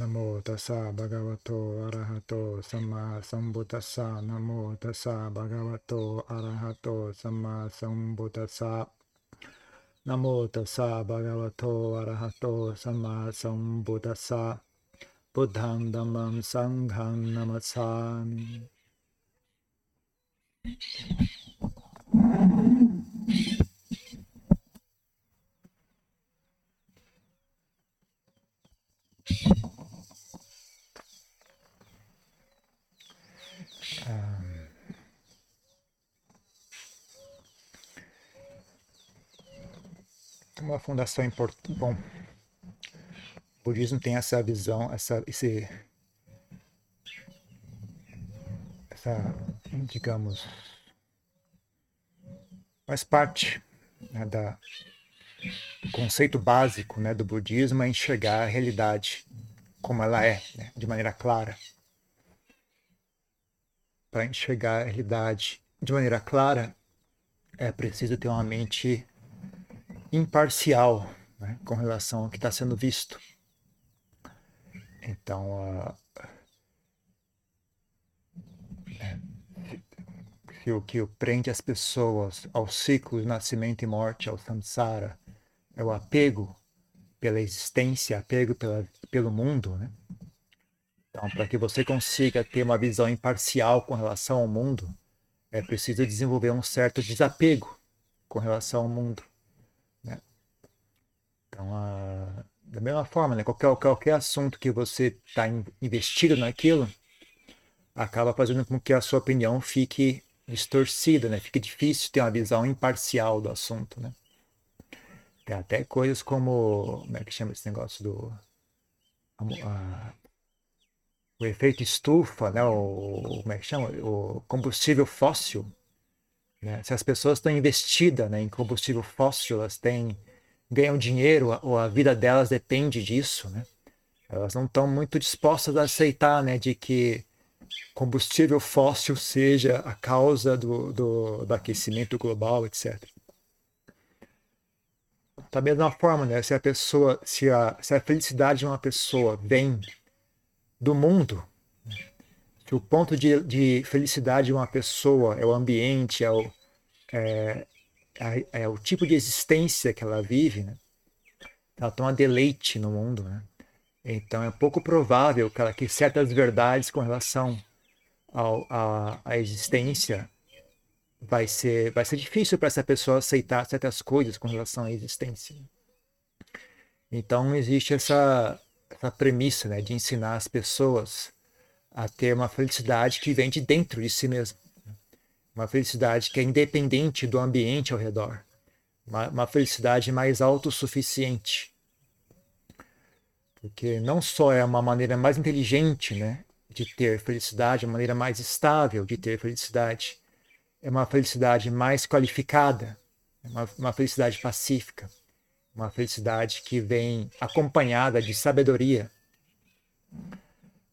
นะโมตัสสะบะคะวะโตอะระหะโตสัมมาสัมพุทธัสสะนะโมตัสสะบะคะวะโตอะระหะโตสัมมาสัมพุทธัสสะนะโมตัสสะบะคะวะโตอะระหะโตสัมมาสัมพุทธัสสะพุทธังธัมมังสังฆังนามัสสามิ uma fundação importante. Bom, o budismo tem essa visão, essa, esse, essa, digamos, faz parte né, da, do conceito básico né, do budismo é enxergar a realidade como ela é, né, de maneira clara. Para enxergar a realidade de maneira clara, é preciso ter uma mente imparcial né, com relação ao que está sendo visto. Então, uh, o que prende as pessoas ao ciclo de nascimento e morte, ao samsara, é o apego pela existência, apego pela, pelo mundo, né? Então, para que você consiga ter uma visão imparcial com relação ao mundo, é preciso desenvolver um certo desapego com relação ao mundo. Então, a, da mesma forma, né? qualquer, qualquer assunto que você está investido naquilo, acaba fazendo com que a sua opinião fique distorcida, né? Fique difícil ter uma visão imparcial do assunto, né? Tem até coisas como, como é que chama esse negócio do a, a, o efeito estufa, né? O, como é que chama? O combustível fóssil, né? Se as pessoas estão investidas né, em combustível fóssil, elas têm ganham dinheiro ou a vida delas depende disso, né? Elas não estão muito dispostas a aceitar, né, de que combustível fóssil seja a causa do, do, do aquecimento global, etc. Da mesma forma, né, se a pessoa, se a, se a felicidade de uma pessoa vem do mundo, se o ponto de, de felicidade de uma pessoa é o ambiente, é, o, é, é, é, o tipo de existência que ela vive, né? ela toma deleite no mundo. Né? Então é pouco provável que, ela, que certas verdades com relação a, a existência vai ser, vai ser difícil para essa pessoa aceitar certas coisas com relação à existência. Então existe essa, essa premissa né, de ensinar as pessoas a ter uma felicidade que vem de dentro de si mesmo. Uma felicidade que é independente do ambiente ao redor. Uma, uma felicidade mais autossuficiente. Porque não só é uma maneira mais inteligente né, de ter felicidade, uma maneira mais estável de ter felicidade. É uma felicidade mais qualificada, é uma, uma felicidade pacífica, uma felicidade que vem acompanhada de sabedoria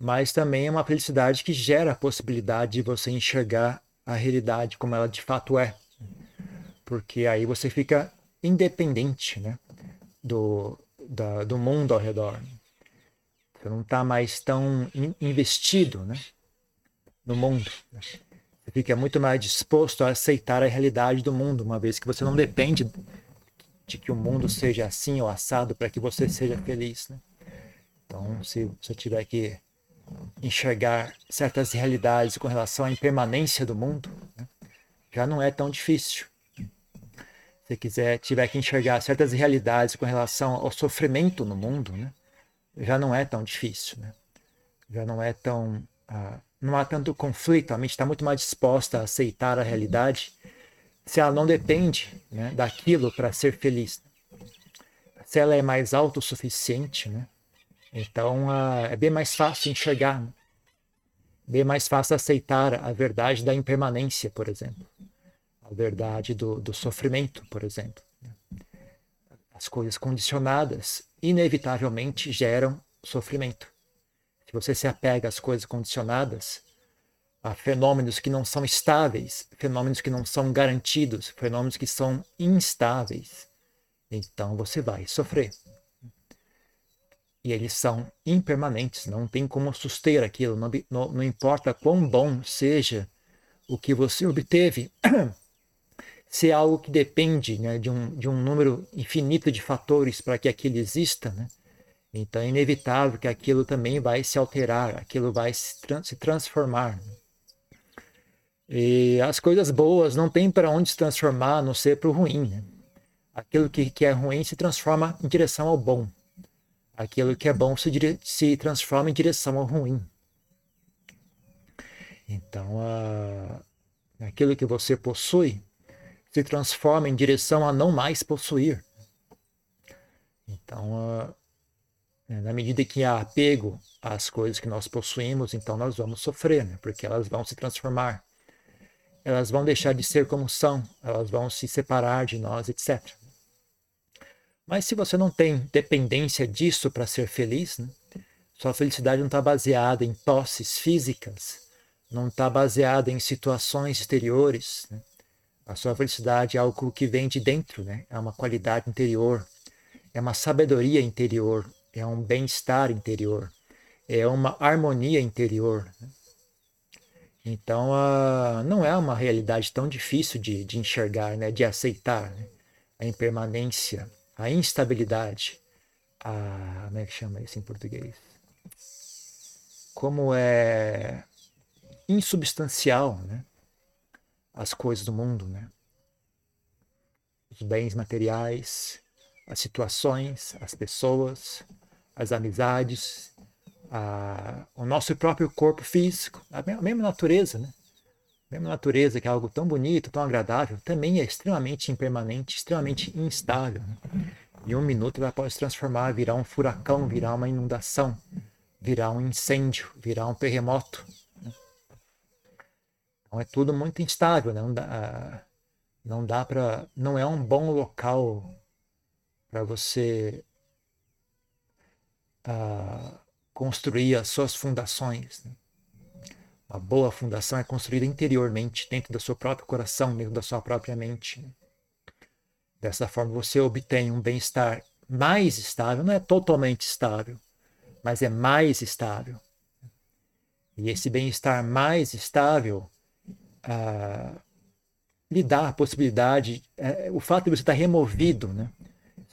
mas também é uma felicidade que gera a possibilidade de você enxergar a realidade como ela de fato é. Porque aí você fica independente né, do, da, do mundo ao redor. Você não está mais tão investido né, no mundo. Você fica muito mais disposto a aceitar a realidade do mundo, uma vez que você não depende de que o mundo seja assim ou assado para que você seja feliz. Né? Então, se você tiver que enxergar certas realidades com relação à impermanência do mundo, né? já não é tão difícil. Se quiser, tiver que enxergar certas realidades com relação ao sofrimento no mundo, né? já não é tão difícil. Né? Já não é tão. Uh, não há tanto conflito, a mente está muito mais disposta a aceitar a realidade se ela não depende né, daquilo para ser feliz. Se ela é mais autossuficiente, né? Então uh, é bem mais fácil enxergar, né? bem mais fácil aceitar a verdade da impermanência, por exemplo, a verdade do, do sofrimento, por exemplo. Né? As coisas condicionadas inevitavelmente geram sofrimento. Se você se apega às coisas condicionadas, a fenômenos que não são estáveis, fenômenos que não são garantidos, fenômenos que são instáveis, então você vai sofrer. E eles são impermanentes, não tem como suster aquilo, não, não, não importa quão bom seja o que você obteve, se é algo que depende né, de, um, de um número infinito de fatores para que aquilo exista, né? então é inevitável que aquilo também vai se alterar, aquilo vai se, se transformar. Né? E as coisas boas não tem para onde se transformar, a não ser para o ruim. Né? Aquilo que, que é ruim se transforma em direção ao bom. Aquilo que é bom se, se transforma em direção ao ruim. Então, a... aquilo que você possui se transforma em direção a não mais possuir. Então, a... na medida que há apego às coisas que nós possuímos, então nós vamos sofrer, né? porque elas vão se transformar. Elas vão deixar de ser como são, elas vão se separar de nós, etc. Mas se você não tem dependência disso para ser feliz, né? sua felicidade não está baseada em posses físicas, não está baseada em situações exteriores. Né? A sua felicidade é algo que vem de dentro, né? é uma qualidade interior, é uma sabedoria interior, é um bem-estar interior, é uma harmonia interior. Né? Então, não é uma realidade tão difícil de, de enxergar, né? de aceitar né? a impermanência a instabilidade, a. Como é que chama isso em português? Como é insubstancial, né? As coisas do mundo, né? Os bens materiais, as situações, as pessoas, as amizades, a, o nosso próprio corpo físico, a mesma natureza, né? A mesma natureza, que é algo tão bonito, tão agradável, também é extremamente impermanente, extremamente instável. Em um minuto ela pode se transformar, virar um furacão, virar uma inundação, virar um incêndio, virar um terremoto. Então é tudo muito instável, né? não dá, não dá para, não é um bom local para você uh, construir as suas fundações. Né? Uma boa fundação é construída interiormente, dentro do seu próprio coração, dentro da sua própria mente. Dessa forma, você obtém um bem-estar mais estável, não é totalmente estável, mas é mais estável. E esse bem-estar mais estável ah, lhe dá a possibilidade, é, o fato de você estar removido, né?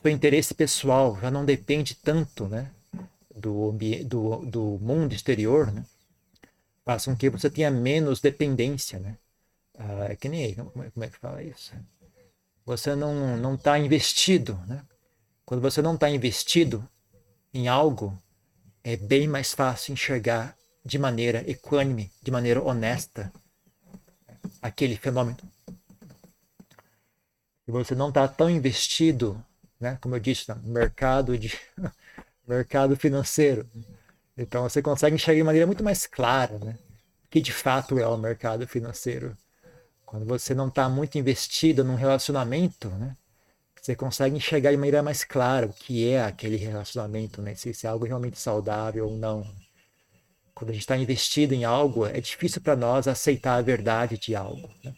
seu interesse pessoal já não depende tanto né? do, do, do mundo exterior, né? Faz com que você tenha menos dependência. Né? Ah, é que nem, é, como é que fala isso? você não não está investido, né? Quando você não está investido em algo, é bem mais fácil enxergar de maneira equânime, de maneira honesta, aquele fenômeno. E você não está tão investido, né? Como eu disse, no mercado de mercado financeiro. Então você consegue enxergar de maneira muito mais clara, né? Que de fato é o mercado financeiro quando você não está muito investido num relacionamento, né? Você consegue enxergar de maneira mais clara o que é aquele relacionamento, né? Se, se é algo realmente saudável ou não. Quando a gente está investido em algo, é difícil para nós aceitar a verdade de algo, né?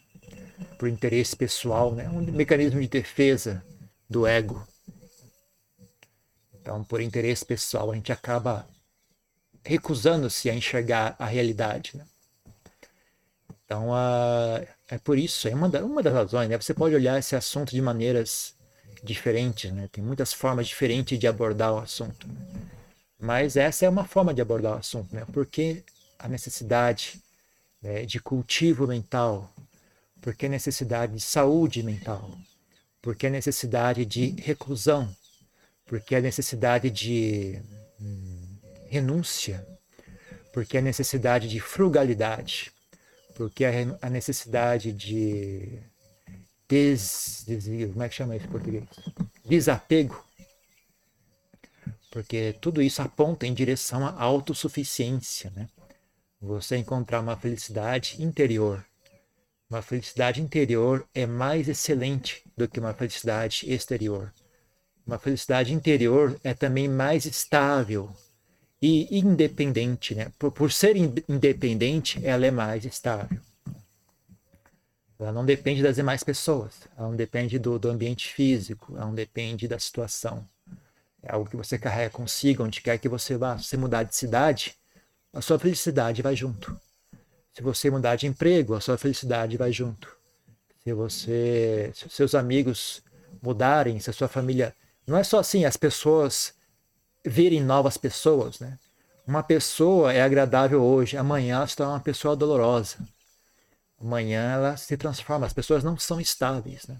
por interesse pessoal, né? Um mecanismo de defesa do ego. Então, por interesse pessoal, a gente acaba recusando-se a enxergar a realidade, né? Então, uh, é por isso, é uma, da, uma das razões, né? Você pode olhar esse assunto de maneiras diferentes, né? Tem muitas formas diferentes de abordar o assunto. Né? Mas essa é uma forma de abordar o assunto, né? Porque a necessidade né, de cultivo mental, porque a necessidade de saúde mental, porque a necessidade de reclusão, porque a necessidade de hum, renúncia, porque a necessidade de frugalidade, porque a, necessidade de des, des, como é que chama isso em português? Desapego, porque tudo isso aponta em direção à autossuficiência, né? Você encontrar uma felicidade interior. Uma felicidade interior é mais excelente do que uma felicidade exterior. Uma felicidade interior é também mais estável, e independente, né? Por, por ser independente, ela é mais estável. Ela não depende das demais pessoas, ela não depende do, do ambiente físico, ela não depende da situação. é algo que você carrega consigo, onde quer que você vá. Se você mudar de cidade, a sua felicidade vai junto. Se você mudar de emprego, a sua felicidade vai junto. Se você, se seus amigos mudarem, se a sua família, não é só assim as pessoas verem novas pessoas, né? Uma pessoa é agradável hoje, amanhã ela se torna uma pessoa dolorosa. Amanhã ela se transforma. As pessoas não são estáveis, né?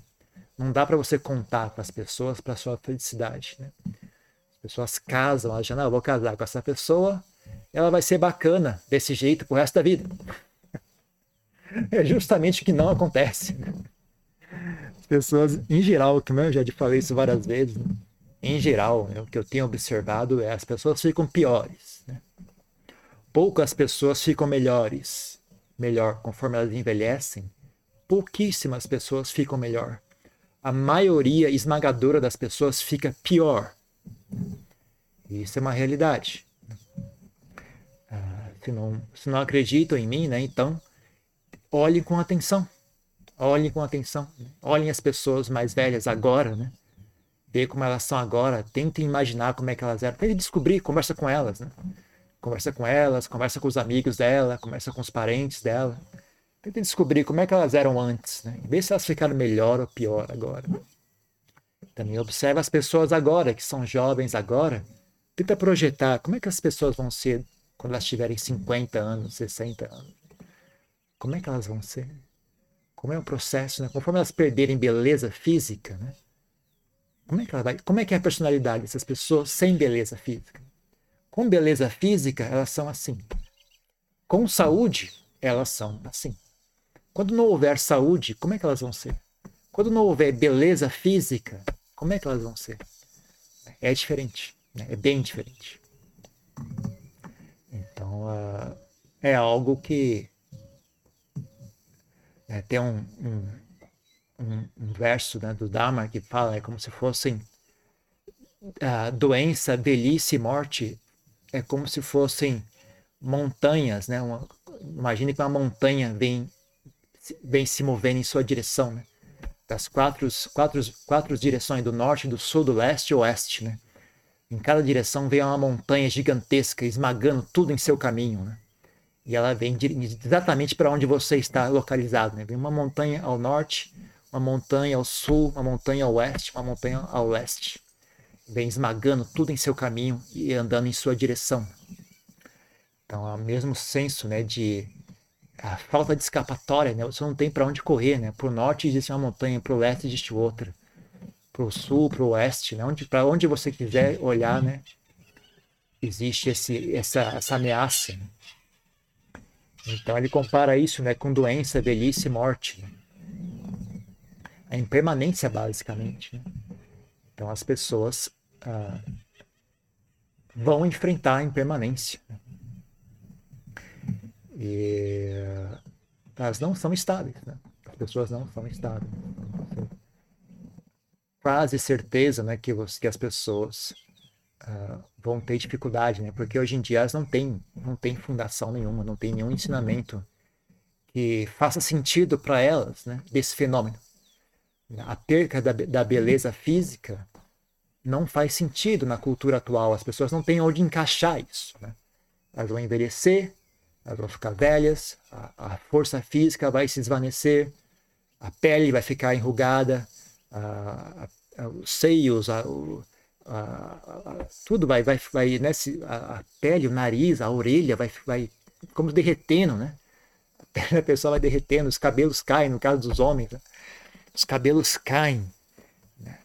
Não dá para você contar com as pessoas para sua felicidade, né? As pessoas casam, elas já não, vou casar com essa pessoa, ela vai ser bacana desse jeito pro resto da vida. É justamente o que não acontece. As pessoas, em geral, como eu já falei isso várias vezes, né? Em geral, né, o que eu tenho observado é as pessoas ficam piores. Né? Poucas pessoas ficam melhores, melhor conforme elas envelhecem. Pouquíssimas pessoas ficam melhor. A maioria esmagadora das pessoas fica pior. Isso é uma realidade. Ah, se, não, se não acreditam em mim, né, então olhem com atenção. Olhem com atenção. Olhem as pessoas mais velhas agora, né? Vê como elas são agora. Tentem imaginar como é que elas eram. Tentem descobrir, conversa com elas, né? Conversa com elas, conversa com os amigos dela, conversa com os parentes dela. Tentem descobrir como é que elas eram antes, né? Vê se elas ficaram melhor ou pior agora. Também observa as pessoas agora, que são jovens agora. Tenta projetar como é que as pessoas vão ser quando elas tiverem 50 anos, 60 anos. Como é que elas vão ser? Como é o processo, né? Conforme elas perderem beleza física, né? Como é que ela vai? Como é que é a personalidade dessas pessoas sem beleza física? Com beleza física, elas são assim. Com saúde, elas são assim. Quando não houver saúde, como é que elas vão ser? Quando não houver beleza física, como é que elas vão ser? É diferente, né? é bem diferente. Então, uh, é algo que é, tem um, um, um, um, verso né, do Dharma que fala é como se fossem uh, doença, velhice e morte, é como se fossem montanhas, né? Uma, imagine que uma montanha vem, vem se movendo em sua direção, né? Das quatro, quatro, quatro direções, do norte, do sul, do leste e oeste, né? Em cada direção vem uma montanha gigantesca, esmagando tudo em seu caminho, né? E ela vem exatamente para onde você está localizado, né? Vem uma montanha ao norte, uma montanha ao sul, uma montanha ao oeste, uma montanha ao leste. Vem esmagando tudo em seu caminho e andando em sua direção. Então, é o mesmo senso, né, de a falta de escapatória, né? Você não tem para onde correr, né? Para o norte existe uma montanha, para o leste existe outra, para o sul, para o oeste, né? Onde, para onde você quiser olhar, né? Existe esse, essa, essa ameaça. Né? Então ele compara isso, né, com doença, velhice e morte. Né? A impermanência, basicamente. Né? Então as pessoas ah, vão enfrentar a impermanência. E elas não são estáveis, né? As pessoas não são estáveis. Quase certeza, né, que, que as pessoas uh, vão ter dificuldade, né? Porque hoje em dia elas não têm, não têm fundação nenhuma, não tem nenhum ensinamento que faça sentido para elas, né? Desse fenômeno. A perca da, da beleza física não faz sentido na cultura atual. As pessoas não têm onde encaixar isso, né? Elas vão envelhecer, elas vão ficar velhas, a, a força física vai se desvanecer, a pele vai ficar enrugada, a, a, os seios, tudo vai, vai, vai né, a, pele, o nariz, a orelha vai, vai como derretendo, né? A pele da pessoa vai derretendo, os cabelos caem, no caso dos homens, né? Os cabelos caem, né?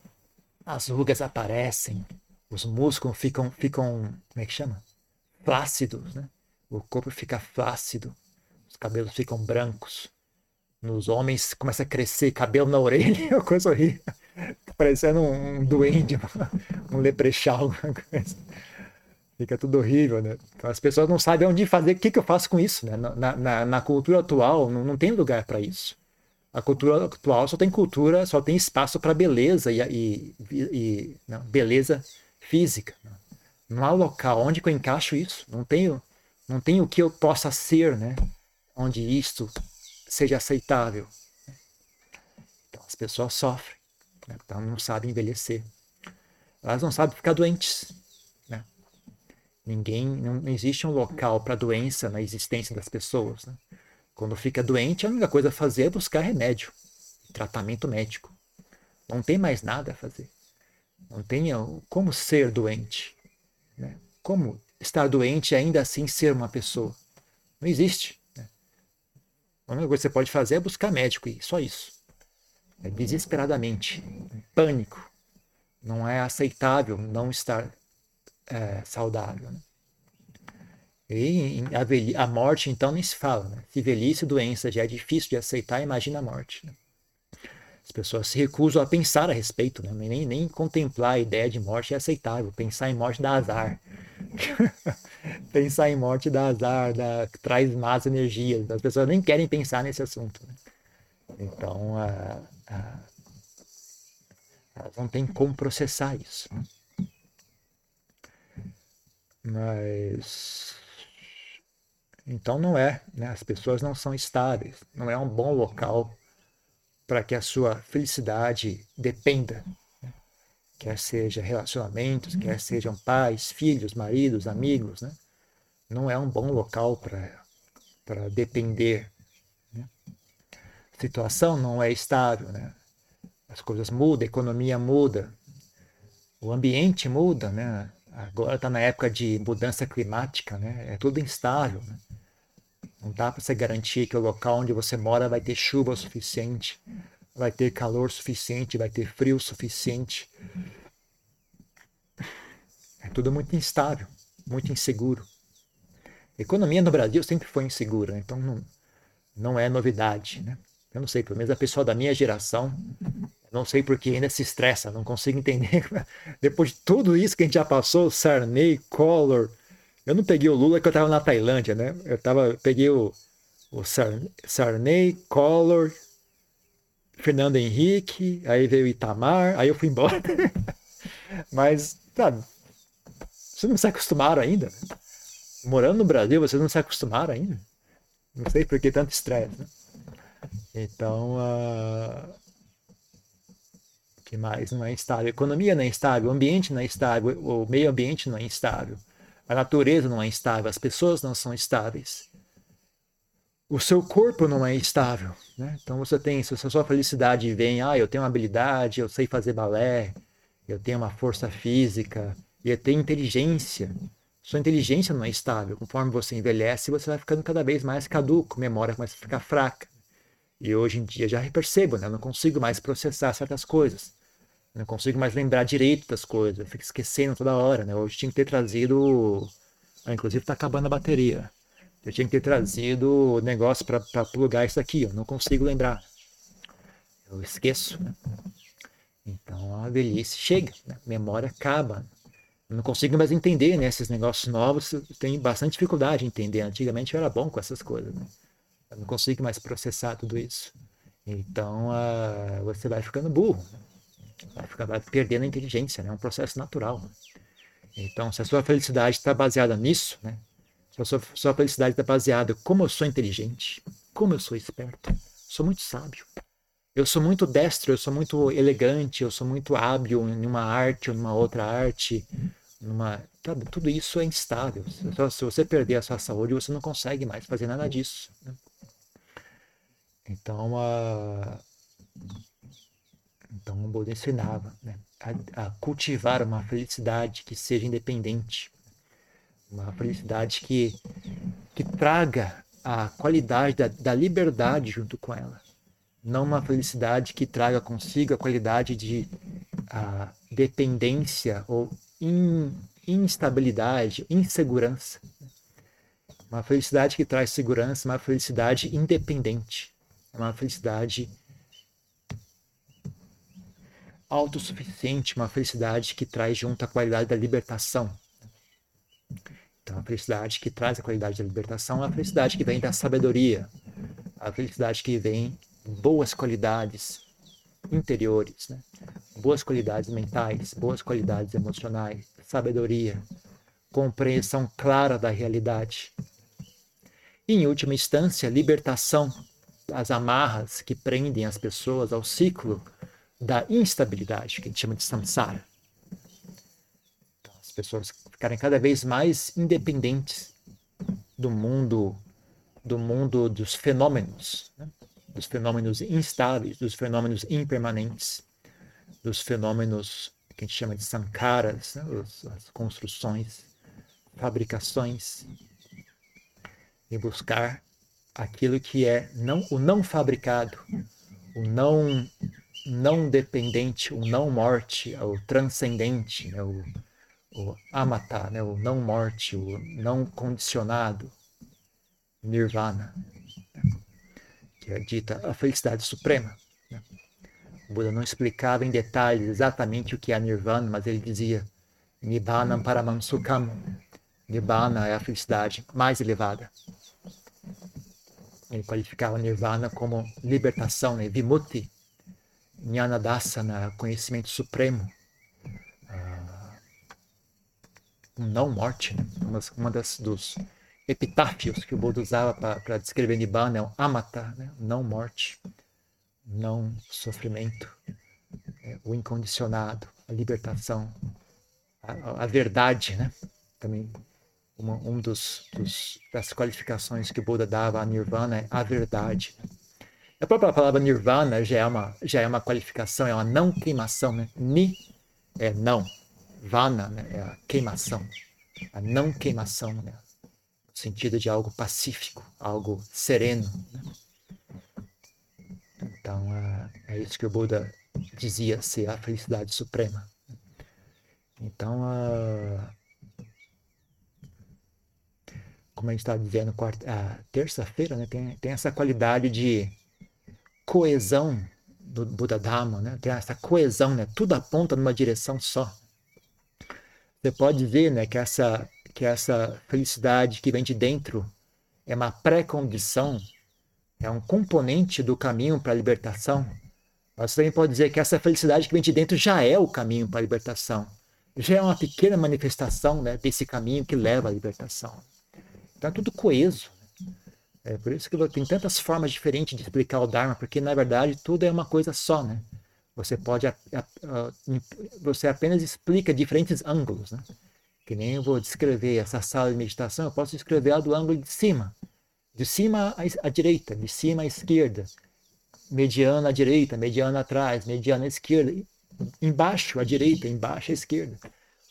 as rugas aparecem, os músculos ficam, ficam, como é que chama? Flácidos, né? o corpo fica flácido, os cabelos ficam brancos. Nos homens começa a crescer cabelo na orelha, uma coisa horrível. Parecendo um, um duende, um leprechal, Fica tudo horrível, né? Então, as pessoas não sabem onde fazer, o que, que eu faço com isso, né? Na, na, na cultura atual não, não tem lugar para isso. A cultura atual só tem cultura, só tem espaço para beleza e, e, e não, beleza física. Não há local onde eu encaixo isso. Não tenho não tem o que eu possa ser, né? Onde isto seja aceitável. Então as pessoas sofrem, né? então não sabem envelhecer. elas não sabem ficar doentes. Né? Ninguém, não existe um local para doença na existência das pessoas. Né? Quando fica doente, a única coisa a fazer é buscar remédio, tratamento médico. Não tem mais nada a fazer. Não tem como ser doente. Né? Como estar doente e ainda assim ser uma pessoa? Não existe. Né? A única coisa que você pode fazer é buscar médico e só isso. É desesperadamente, pânico. Não é aceitável não estar é, saudável. Né? E a, a, morte, então, nem se fala. Né? Se velhice e doença já é difícil de aceitar, imagina a morte. Né? As pessoas se recusam a pensar a respeito, né? nem, nem contemplar a ideia de morte é aceitável. Pensar em morte dá azar. pensar em morte dá azar, dá, traz más energias. As pessoas nem querem pensar nesse assunto. Né? Então, a, a, elas não têm como processar isso. Né? Mas. Então, não é. Né? As pessoas não são estáveis. Não é um bom local para que a sua felicidade dependa. Né? Quer seja relacionamentos, quer sejam pais, filhos, maridos, amigos. Né? Não é um bom local para depender. Né? A situação não é estável. Né? As coisas mudam, a economia muda, o ambiente muda. Né? Agora está na época de mudança climática, né? é tudo instável. Né? Não dá para você garantir que o local onde você mora vai ter chuva suficiente, vai ter calor suficiente, vai ter frio suficiente. É tudo muito instável, muito inseguro. A economia no Brasil sempre foi insegura, então não, não é novidade. Né? Eu não sei, pelo menos a pessoa da minha geração, não sei porque ainda se estressa, não consigo entender. Depois de tudo isso que a gente já passou, Sarney, Collor, eu não peguei o Lula que eu estava na Tailândia, né? Eu tava, peguei o, o Sarney, Collor, Fernando Henrique, aí veio Itamar, aí eu fui embora. Mas, sabe, vocês não se acostumaram ainda? Morando no Brasil, vocês não se acostumaram ainda? Não sei por que tanto estresse, né? Então, uh... que mais não é instável? A economia não é instável, o ambiente não é estável, o meio ambiente não é instável. A natureza não é estável, as pessoas não são estáveis. O seu corpo não é estável. Né? Então você tem, se a sua felicidade vem, ah, eu tenho uma habilidade, eu sei fazer balé, eu tenho uma força física, e eu tenho inteligência. Sua inteligência não é estável. Conforme você envelhece, você vai ficando cada vez mais caduco, memória começa a ficar fraca. E hoje em dia já percebo, né? Eu não consigo mais processar certas coisas não consigo mais lembrar direito das coisas. Eu fico esquecendo toda hora, né? Hoje tinha que ter trazido. Ah, inclusive tá acabando a bateria. Eu tinha que ter trazido o negócio para plugar isso aqui. Eu não consigo lembrar. Eu esqueço. Né? Então a velhice chega, né? a memória acaba. Eu não consigo mais entender, né? Esses negócios novos, eu tenho bastante dificuldade em entender. Antigamente eu era bom com essas coisas, né? Eu não consigo mais processar tudo isso. Então uh, você vai ficando burro. Né? vai, perdendo a inteligência, né? é um processo natural. Então, se a sua felicidade está baseada nisso, né? se a sua, sua felicidade está baseada como eu sou inteligente, como eu sou esperto, sou muito sábio, eu sou muito destro, eu sou muito elegante, eu sou muito hábil em uma arte ou numa outra arte, numa, tudo isso é instável. Se, se você perder a sua saúde, você não consegue mais fazer nada disso. Né? Então, uh, então o Buda ensinava né, a, a, cultivar uma felicidade que seja independente, uma felicidade que, que traga a qualidade da, da liberdade junto com ela, não uma felicidade que traga consigo a qualidade de a, dependência ou in, instabilidade, insegurança. Uma felicidade que traz segurança, uma felicidade independente, uma felicidade autossuficiente, uma felicidade que traz junto a qualidade da libertação. Então, a felicidade que traz a qualidade da libertação é a felicidade que vem da sabedoria, a felicidade que vem boas qualidades interiores, né? boas qualidades mentais, boas qualidades emocionais, sabedoria, compreensão clara da realidade. E, em última instância, libertação das amarras que prendem as pessoas ao ciclo da instabilidade, que a gente chama de samsara. pessoas ficarem cada vez mais independentes do mundo do mundo dos fenômenos, né? dos fenômenos instáveis, dos fenômenos impermanentes, dos fenômenos que a gente chama de sankaras, né? as construções, fabricações, e buscar aquilo que é não o não fabricado, o não não dependente, o não morte, o transcendente, né? o, o amata, né? o não morte, o não condicionado, nirvana, né? que é dita a felicidade suprema. Né? O Buda não explicava em detalhes exatamente o que é nirvana, mas ele dizia Nibbana Paramam Sukham. Nibbana é a felicidade mais elevada. Ele qualificava Nirvana como libertação, né? Vimutti, Jnana Dasana, conhecimento supremo, uh, não morte. Né? Uma, uma das dos epitáfios que o Buda usava para descrever Nibbana é o Amata, né? não morte, não sofrimento, é, o incondicionado, a libertação, a, a verdade, né? Também uma, um dos, dos, das qualificações que o Buda dava a Nirvana é a verdade. A própria palavra Nirvana já é uma, já é uma qualificação, é uma não queimação. Né? Ni é não, Vana né? é a queimação, a não queimação, né? no sentido de algo pacífico, algo sereno. Né? Então, é, é isso que o Buda dizia ser a felicidade suprema. Então, como a gente estava dizendo, terça-feira, né, tem, tem essa qualidade de coesão do Buda Dharma, né? tem essa coesão, né? tudo aponta numa direção só. Você pode ver né, que, essa, que essa felicidade que vem de dentro é uma pré-condição, é um componente do caminho para a libertação. Mas também pode dizer que essa felicidade que vem de dentro já é o caminho para a libertação. Já é uma pequena manifestação né, desse caminho que leva à libertação. Está tudo coeso. É por isso que tem tantas formas diferentes de explicar o Dharma, porque na verdade tudo é uma coisa só, né? Você pode, você apenas explica diferentes ângulos, né? Que nem eu vou descrever essa sala de meditação, eu posso descrever ela do ângulo de cima, de cima à, à direita, de cima à esquerda, mediana à direita, mediana atrás, mediana à esquerda, embaixo à direita, embaixo à esquerda,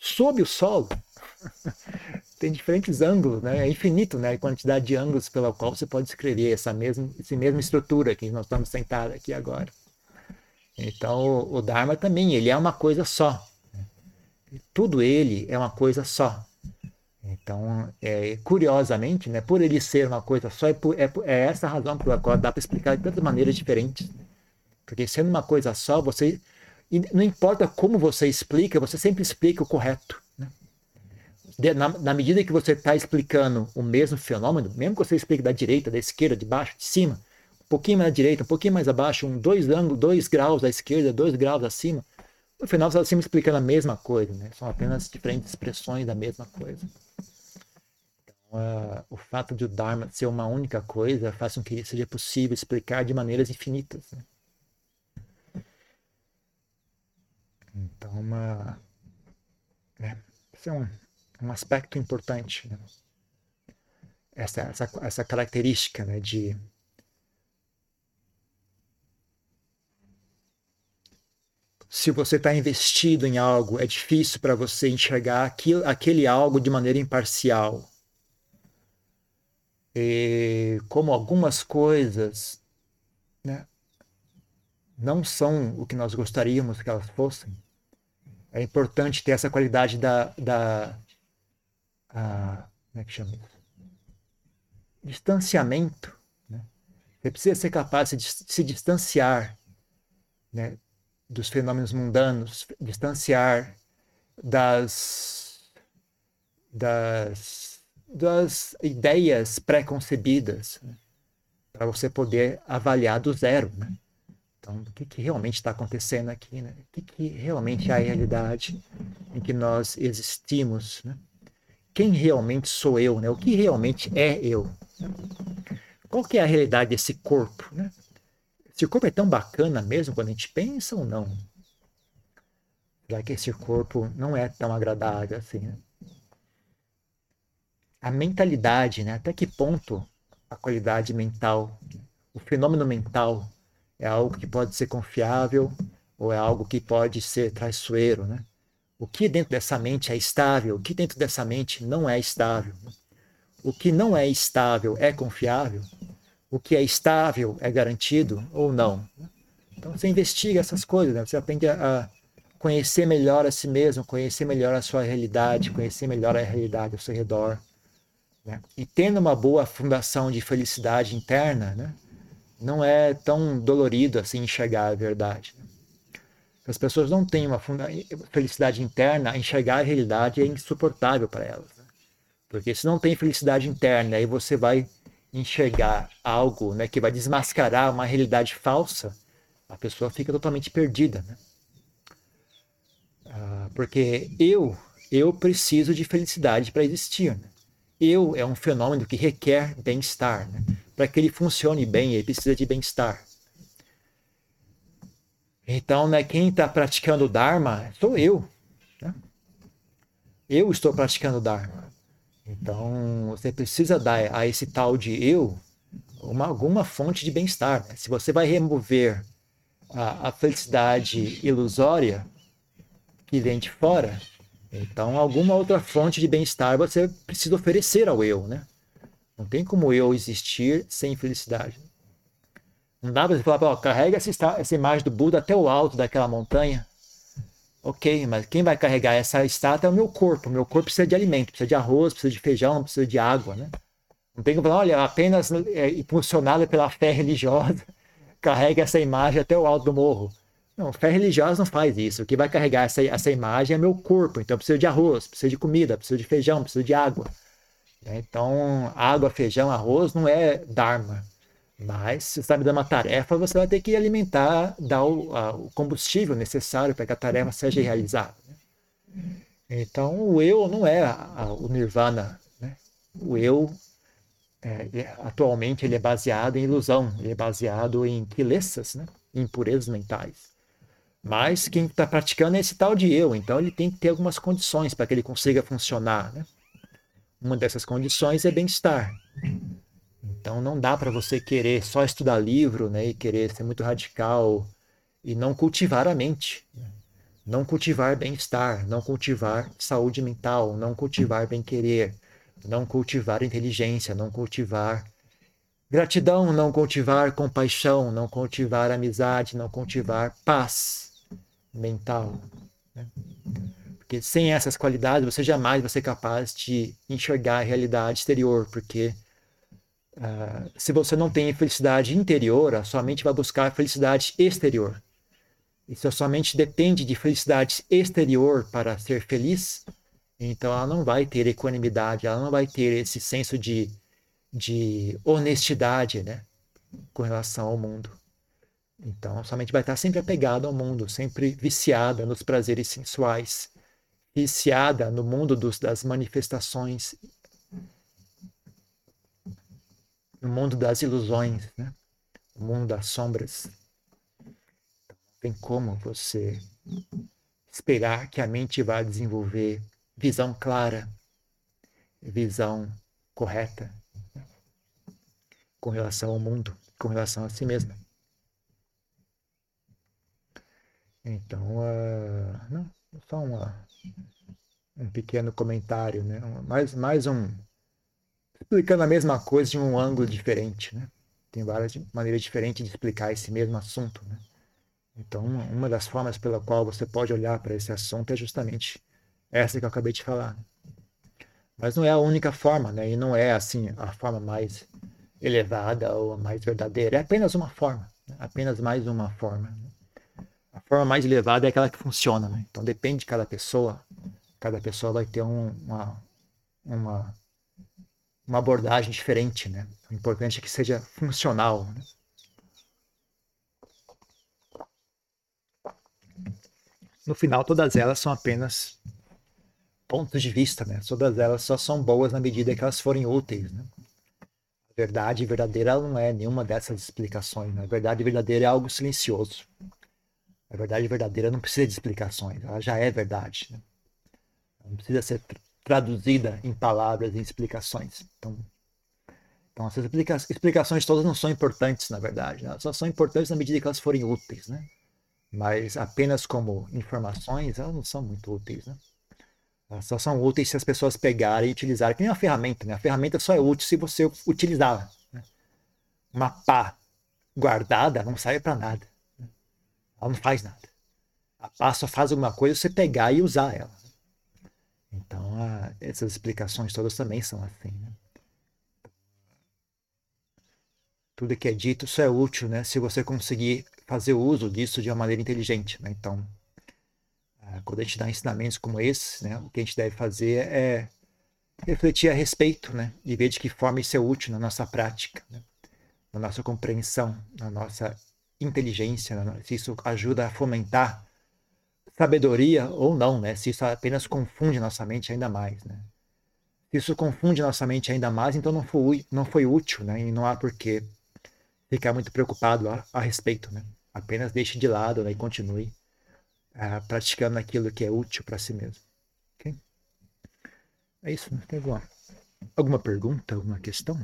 sob o solo. tem diferentes ângulos, né? É infinito, né? A quantidade de ângulos pela qual você pode escrever essa mesma, essa mesma estrutura que nós estamos sentados aqui agora. Então, o, o Dharma também, ele é uma coisa só. Tudo ele é uma coisa só. Então, é, curiosamente, né, por ele ser uma coisa só, é, por, é, é essa a razão pela qual dá para explicar de tantas maneiras diferentes. Porque sendo uma coisa só, você. Não importa como você explica, você sempre explica o correto de, na, na, medida que você está explicando o mesmo fenômeno, mesmo que você explique da direita, da esquerda, de baixo, de cima, um pouquinho mais à direita, um pouquinho mais abaixo, um dois ângulos, dois graus à esquerda, dois graus acima, no final você está sempre explicando a mesma coisa, né? São apenas diferentes expressões da mesma coisa. Então, uh, o fato de o Dharma ser uma única coisa faz com que seja possível explicar de maneiras infinitas. Né? Então, uma, né? Isso é um um aspecto importante. Né? Essa, essa, essa característica né, de se você está investido em algo, é difícil para você enxergar aquilo, aquele algo de maneira imparcial. E como algumas coisas né, não são o que nós gostaríamos que elas fossem, é importante ter essa qualidade da, da a, como é que chama? Distanciamento. Né? Você precisa ser capaz de se distanciar né, dos fenômenos mundanos, distanciar das, das, das ideias pré-concebidas, né, para você poder avaliar do zero. Né? Então, o que, que realmente está acontecendo aqui? Né? O que, que realmente é a realidade em que nós existimos? Né? quem realmente sou eu, né? O que realmente é eu? Qual que é a realidade desse corpo, né? Esse corpo é tão bacana mesmo quando a gente pensa ou não? Já que esse corpo não é tão agradável assim. Né? A mentalidade, né? Até que ponto a qualidade mental, o fenômeno mental é algo que pode ser confiável ou é algo que pode ser traiçoeiro, né? O que dentro dessa mente é estável, o que dentro dessa mente não é estável. O que não é estável é confiável, o que é estável é garantido ou não. Então você investiga essas coisas, né? você aprende a conhecer melhor a si mesmo, conhecer melhor a sua realidade, conhecer melhor a realidade ao seu redor. Né? E tendo uma boa fundação de felicidade interna, né? Não é tão dolorido assim enxergar a verdade. As pessoas não têm uma felicidade interna, enxergar a realidade é insuportável para elas. Né? Porque se não tem felicidade interna, aí você vai enxergar algo né, que vai desmascarar uma realidade falsa, a pessoa fica totalmente perdida. Né? Ah, porque eu, eu preciso de felicidade para existir. Né? Eu é um fenômeno que requer bem-estar. Né? Para que ele funcione bem, ele precisa de bem-estar. Então, né, quem está praticando o Dharma sou eu. Né? Eu estou praticando o Dharma. Então, você precisa dar a esse tal de eu uma, alguma fonte de bem-estar. Né? Se você vai remover a, a, felicidade ilusória que vem de fora, então alguma outra fonte de bem-estar você precisa oferecer ao eu. Né? Não tem como eu existir sem felicidade. Não dá para você falar, carrega essa, essa imagem do Buda até o alto daquela montanha. Ok, mas quem vai carregar essa estátua é o meu corpo. Meu corpo precisa de alimento, precisa de arroz, precisa de feijão, precisa de água, né? Não tem como falar, olha, apenas é, impulsionada pela fé religiosa, carrega essa imagem até o alto do morro. Não, fé religiosa não faz isso. O que vai carregar essa, essa imagem é meu corpo. Então, precisa de arroz, precisa de comida, precisa de feijão, precisa de água. Então, água, feijão, arroz não é Dharma. Mas, se você está me dando uma tarefa, você vai ter que alimentar, dar o, a, o combustível necessário para que a tarefa seja realizada. Né? Então, o eu não é a, a, o nirvana. Né? O eu, é, é, atualmente, ele é baseado em ilusão, ele é baseado em kilesas, né? em impurezas mentais. Mas quem está praticando é esse tal de eu, então ele tem que ter algumas condições para que ele consiga funcionar. Né? Uma dessas condições é bem-estar. Então não dá para você querer só estudar livro, né, e querer ser muito radical e não cultivar a mente, não cultivar bem-estar, não cultivar saúde mental, não cultivar bem-querer, não cultivar inteligência, não cultivar gratidão, não cultivar compaixão, não cultivar amizade, não cultivar paz mental. Né? Porque sem essas qualidades você jamais vai ser capaz de enxergar a realidade exterior, porque Uh, se você não tem felicidade interior, a sua mente vai buscar felicidade exterior. E se a sua mente depende de felicidade exterior para ser feliz, então ela não vai ter equanimidade, ela não vai ter esse senso de, de honestidade né, com relação ao mundo. Então, a sua mente vai estar sempre apegada ao mundo, sempre viciada nos prazeres sensuais, viciada no mundo dos, das manifestações no mundo das ilusões, né? no mundo das sombras. Não tem como você esperar que a mente vá desenvolver visão clara, visão correta né? com relação ao mundo, com relação a si mesma. Então, uh, não, só uma, um pequeno comentário, né? mais, mais um, explicando a mesma coisa de um ângulo diferente, né? Tem várias maneiras diferentes de explicar esse mesmo assunto, né? Então, uma das formas pela qual você pode olhar para esse assunto é justamente essa que eu acabei de falar. Né? Mas não é a única forma, né? E não é assim a forma mais elevada ou a mais verdadeira. É apenas uma forma, né? apenas mais uma forma. Né? Forma mais elevada é aquela que funciona, né? Então depende de cada pessoa. Cada pessoa vai ter um, uma, uma uma abordagem diferente, né? O importante é que seja funcional. Né? No final, todas elas são apenas pontos de vista, né? Todas elas só são boas na medida que elas forem úteis, né? A verdade verdadeira não é nenhuma dessas explicações. Né? A verdade verdadeira é algo silencioso. A verdade verdadeira não precisa de explicações, ela já é verdade. Né? Não precisa ser traduzida em palavras, em explicações. Então, então essas explica explicações todas não são importantes, na verdade. Né? Elas só são importantes na medida que elas forem úteis. Né? Mas apenas como informações, elas não são muito úteis. Né? Elas só são úteis se as pessoas pegarem e utilizarem. Que nem uma ferramenta. Né? A ferramenta só é útil se você utilizá-la. Né? Uma pá guardada não serve para nada. Ela não faz nada. A só faz alguma coisa você pegar e usar ela. Então, a, essas explicações todas também são assim. Né? Tudo que é dito só é útil né? se você conseguir fazer uso disso de uma maneira inteligente. Né? Então, quando a gente dá ensinamentos como esse, né, o que a gente deve fazer é refletir a respeito, né, e ver de que forma isso é útil na nossa prática, né, na nossa compreensão, na nossa inteligência, na, se isso ajuda a fomentar sabedoria ou não, né, se isso apenas confunde nossa mente ainda mais, né. Se isso confunde nossa mente ainda mais, então não foi, não foi útil, né, e não há por que ficar muito preocupado a, a respeito, né. Apenas deixe de lado né, e continue uh, praticando aquilo que é útil para si mesmo. É isso. Né? Tem alguma, alguma pergunta, alguma questão?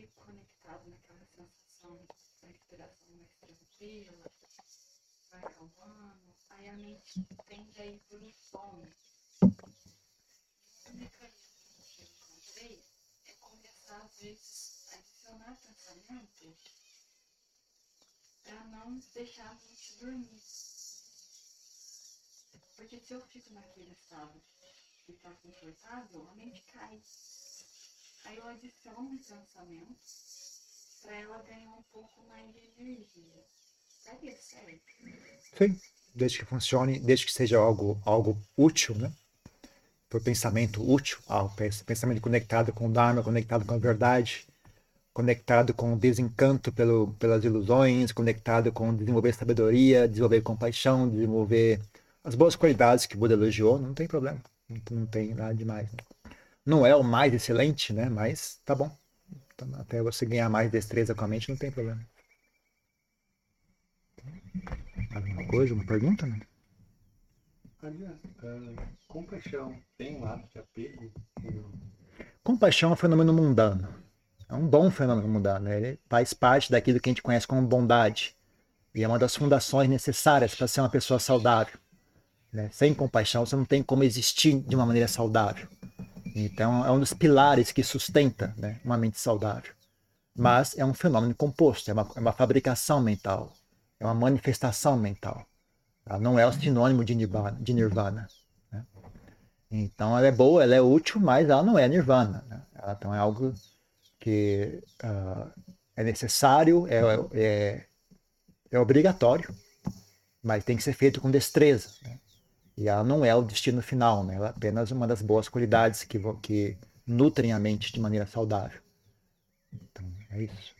Fico conectado naquela sensação da respiração mais tranquila, vai acalmando, aí a mente tende a ir por um sono. O mecanismo que eu encontrei é começar, às vezes, a adicionar pensamento para não deixar a mente dormir. Porque se eu fico naquele estado que está confortável, a mente cai. Aí eu adiciono um pensamento para ela ganhar um pouco mais de energia. Daria certo? Sim desde que funcione, desde que seja algo, algo útil, né? Por pensamento útil, ao pensamento conectado com o Dharma, conectado com a verdade, conectado com o desencanto pelo, pelas ilusões, conectado com desenvolver sabedoria, desenvolver compaixão, desenvolver as boas qualidades que Buda elogiou, não tem problema, não tem nada demais. Né? Não é o mais excelente, né? Mas tá bom. Então, até você ganhar mais destreza com a mente, não tem problema. Alguma coisa, uma pergunta? Né? Aliás, uh, compaixão tem um lado de apego? Compaixão é um fenômeno mundano. É um bom fenômeno mundano. Ele faz parte daquilo que a gente conhece como bondade. E é uma das fundações necessárias para ser uma pessoa saudável. Né? Sem compaixão, você não tem como existir de uma maneira saudável. Então, é um dos pilares que sustenta né, uma mente saudável. Mas é um fenômeno composto, é uma, é uma fabricação mental é uma manifestação mental. Ela não é o sinônimo de nirvana. De nirvana né? Então ela é boa, ela é útil, mas ela não é nirvana. Né? Ela, então é algo que uh, é necessário, é, é, é, obrigatório, mas tem que ser feito com destreza. Né? E ela não é o destino final, né? ela é apenas uma das boas qualidades que, que nutrem a mente de maneira saudável. Então é isso.